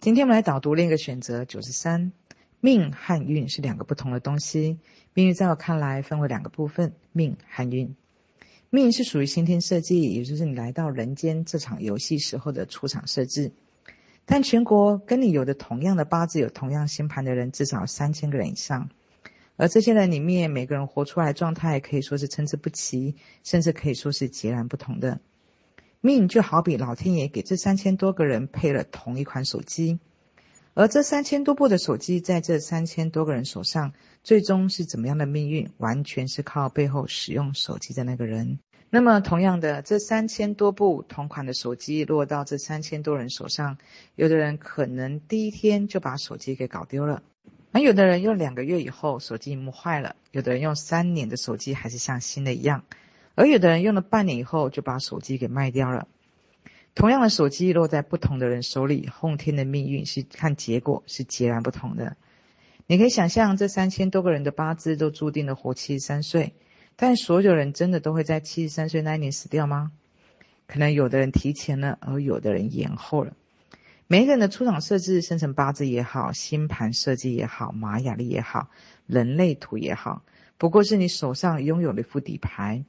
今天我们来导读另一个选择九十三，命和运是两个不同的东西。命运在我看来分为两个部分，命和运。命是属于先天设计，也就是你来到人间这场游戏时候的出场设置。但全国跟你有的同样的八字、有同样星盘的人，至少三千个人以上。而这些人里面，每个人活出来状态可以说是参差不齐，甚至可以说是截然不同的。命就好比老天爷给这三千多个人配了同一款手机，而这三千多部的手机在这三千多个人手上，最终是怎么样的命运，完全是靠背后使用手机的那个人。那么，同样的，这三千多部同款的手机落到这三千多人手上，有的人可能第一天就把手机给搞丢了。而有的人用两个月以后手机萤幕坏了，有的人用三年的手机还是像新的一样，而有的人用了半年以后就把手机给卖掉了。同样的手机落在不同的人手里，后天的命运是看结果是截然不同的。你可以想象，这三千多个人的八字都注定了活七十三岁，但所有人真的都会在七十三岁那一年死掉吗？可能有的人提前了，而有的人延后了。每一个人的出厂设置，生辰八字也好，星盘设计也好，玛雅历也好，人类图也好，不过是你手上拥有的一副底牌，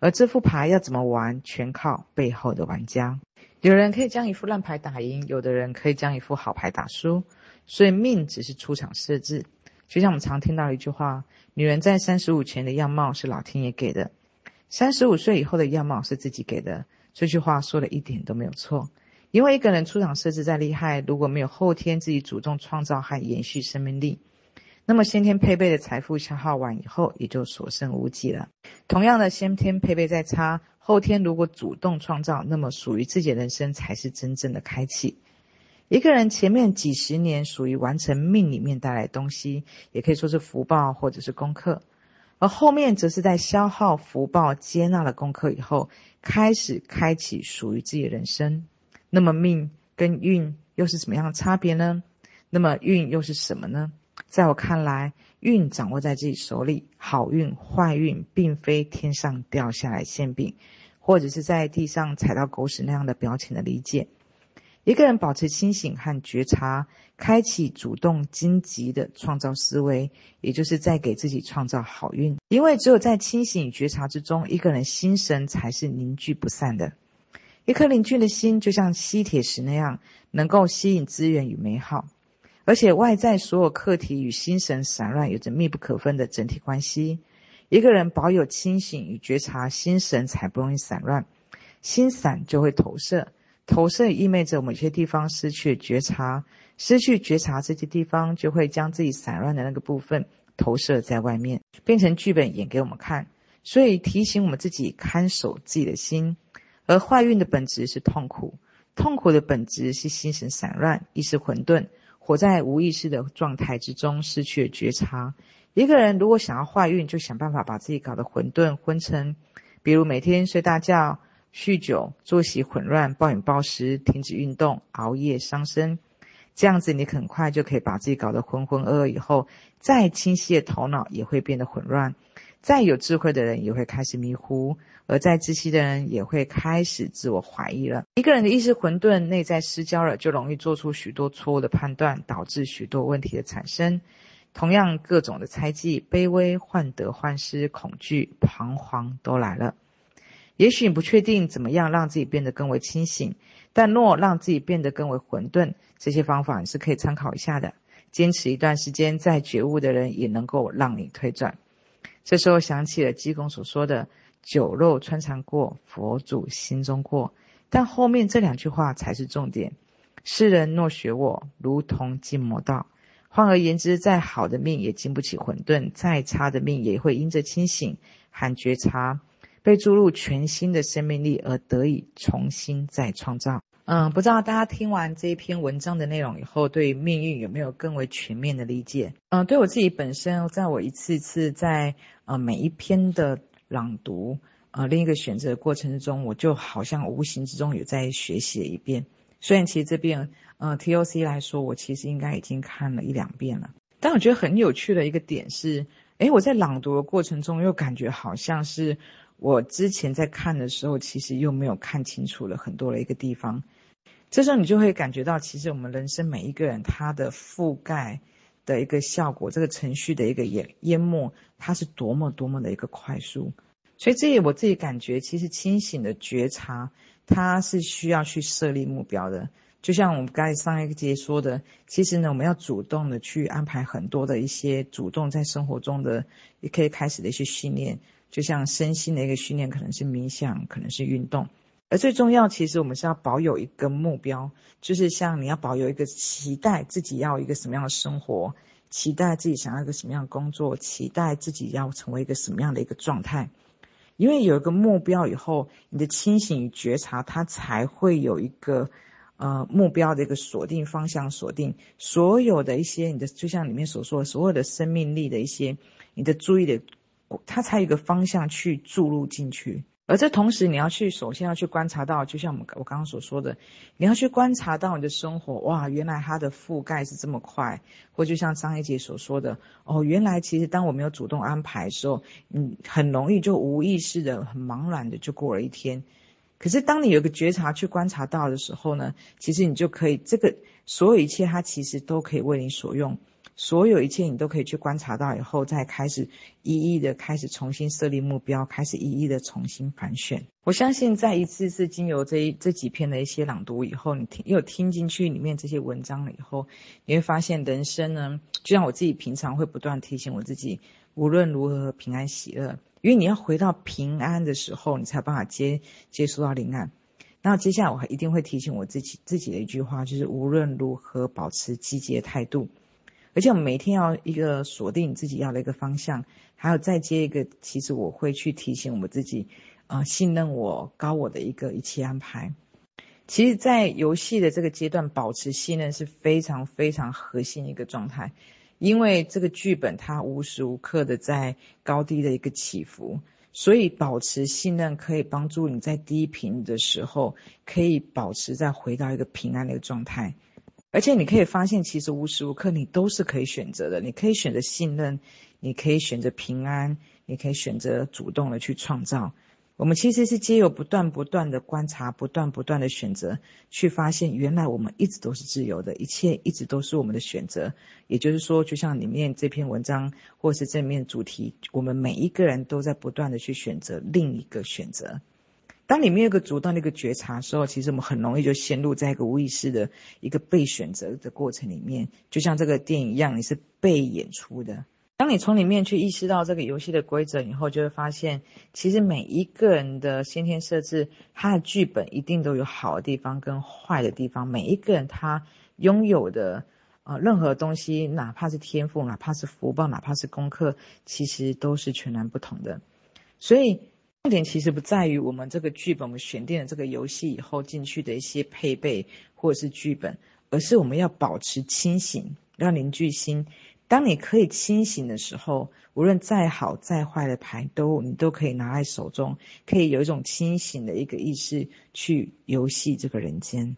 而这副牌要怎么玩，全靠背后的玩家。有人可以将一副烂牌打赢，有的人可以将一副好牌打输，所以命只是出场设置。就像我们常听到一句话：女人在三十五前的样貌是老天爷给的，三十五岁以后的样貌是自己给的。这句话说的一点都没有错。因为一个人出场设置再厉害，如果没有后天自己主动创造和延续生命力，那么先天配备的财富消耗完以后，也就所剩无几了。同样的，先天配备再差，后天如果主动创造，那么属于自己的人生才是真正的开启。一个人前面几十年属于完成命里面带来东西，也可以说是福报或者是功课，而后面则是在消耗福报、接纳了功课以后，开始开启属于自己的人生。那么命跟运又是什么样的差别呢？那么运又是什么呢？在我看来，运掌握在自己手里，好运坏运并非天上掉下来馅饼，或者是在地上踩到狗屎那样的表浅的理解。一个人保持清醒和觉察，开启主动积极的创造思维，也就是在给自己创造好运。因为只有在清醒与觉察之中，一个人心神才是凝聚不散的。一颗宁静的心，就像吸铁石那样，能够吸引资源与美好。而且外在所有课题与心神散乱有着密不可分的整体关系。一个人保有清醒与觉察，心神才不容易散乱。心散就会投射，投射意味着某些地方失去觉察，失去觉察这些地方就会将自己散乱的那个部分投射在外面，变成剧本演给我们看。所以提醒我们自己看守自己的心。而坏运的本质是痛苦，痛苦的本质是心神散乱、意识混沌，活在无意识的状态之中，失去了觉察。一个人如果想要怀孕，就想办法把自己搞得混沌昏沉，比如每天睡大觉、酗酒、作息混乱、暴饮暴食、停止运动、熬夜伤身，这样子你很快就可以把自己搞得浑浑噩噩。以后再清晰的头脑也会变得混乱。再有智慧的人也会开始迷糊，而再自信的人也会开始自我怀疑了。一个人的意识混沌，内在失焦了，就容易做出许多错误的判断，导致许多问题的产生。同样，各种的猜忌、卑微、患得患失、恐惧、彷徨都来了。也许你不确定怎么样让自己变得更为清醒，但若让自己变得更为混沌，这些方法你是可以参考一下的。坚持一段时间，再觉悟的人也能够让你退转。这时候想起了济公所说的“酒肉穿肠过，佛祖心中过”，但后面这两句话才是重点。世人若学我，如同进魔道。换而言之，再好的命也经不起混沌，再差的命也会因着清醒和觉察，被注入全新的生命力而得以重新再创造。嗯，不知道大家听完这一篇文章的内容以后，对命运有没有更为全面的理解？嗯，对我自己本身，在我一次次在呃每一篇的朗读，呃另一个选择的过程之中，我就好像无形之中有在学习了一遍。虽然其实这边，呃 TOC 来说，我其实应该已经看了一两遍了，但我觉得很有趣的一个点是，诶，我在朗读的过程中又感觉好像是我之前在看的时候，其实又没有看清楚了很多的一个地方。这时候你就会感觉到，其实我们人生每一个人他的覆盖的一个效果，这个程序的一个淹淹没，它是多么多么的一个快速。所以这也我自己感觉，其实清醒的觉察，它是需要去设立目标的。就像我们刚才上一节说的，其实呢，我们要主动的去安排很多的一些主动在生活中的也可以开始的一些训练，就像身心的一个训练，可能是冥想，可能是运动。而最重要，其实我们是要保有一个目标，就是像你要保有一个期待自己要一个什么样的生活，期待自己想要一个什么样的工作，期待自己要成为一个什么样的一个状态。因为有一个目标以后，你的清醒与觉察，它才会有一个。呃，目标的一个锁定方向，锁定所有的一些你的，就像里面所说的，所有的生命力的一些，你的注意的，它才有一个方向去注入进去。而这同时，你要去首先要去观察到，就像我们我刚刚所说的，你要去观察到你的生活，哇，原来它的覆盖是这么快，或就像张一姐所说的，哦，原来其实当我没有主动安排的时候，嗯，很容易就无意识的、很茫然的就过了一天。可是，当你有个觉察去观察到的时候呢，其实你就可以，这个所有一切，它其实都可以为你所用。所有一切，你都可以去观察到以后，再开始一一的开始重新设立目标，开始一一的重新盘旋。我相信，在一次次经由这一这几篇的一些朗读以后，你听又听进去里面这些文章了以后，你会发现，人生呢，就像我自己平常会不断提醒我自己，无论如何平安喜乐。因为你要回到平安的时候，你才有办法接接触到灵感。那接下来我还一定会提醒我自己自己的一句话，就是无论如何保持积极的态度。而且我们每天要一个锁定自己要的一个方向，还有再接一个，其实我会去提醒我们自己，啊、信任我高我的一个一切安排。其实，在游戏的这个阶段，保持信任是非常非常核心的一个状态。因为这个剧本它无时无刻的在高低的一个起伏，所以保持信任可以帮助你在低频的时候可以保持再回到一个平安的一个状态。而且你可以发现，其实无时无刻你都是可以选择的。你可以选择信任，你可以选择平安，你可以选择主动的去创造。我们其实是皆有不断不断的观察，不断不断的选择，去发现原来我们一直都是自由的，一切一直都是我们的选择。也就是说，就像里面这篇文章，或是这面主题，我们每一个人都在不断的去选择另一个选择。当你没有一个主动的一个觉察的时候，其实我们很容易就陷入在一个无意识的一个被选择的过程里面，就像这个电影一样，你是被演出的。当你从里面去意识到这个游戏的规则以后，就会发现，其实每一个人的先天设置，他的剧本一定都有好的地方跟坏的地方。每一个人他拥有的呃任何东西，哪怕是天赋，哪怕是福报，哪怕是功课，其实都是全然不同的。所以重点其实不在于我们这个剧本，我们选定了这个游戏以后进去的一些配备或者是剧本，而是我们要保持清醒，要凝聚心。当你可以清醒的时候，无论再好再坏的牌都你都可以拿在手中，可以有一种清醒的一个意识去游戏这个人间。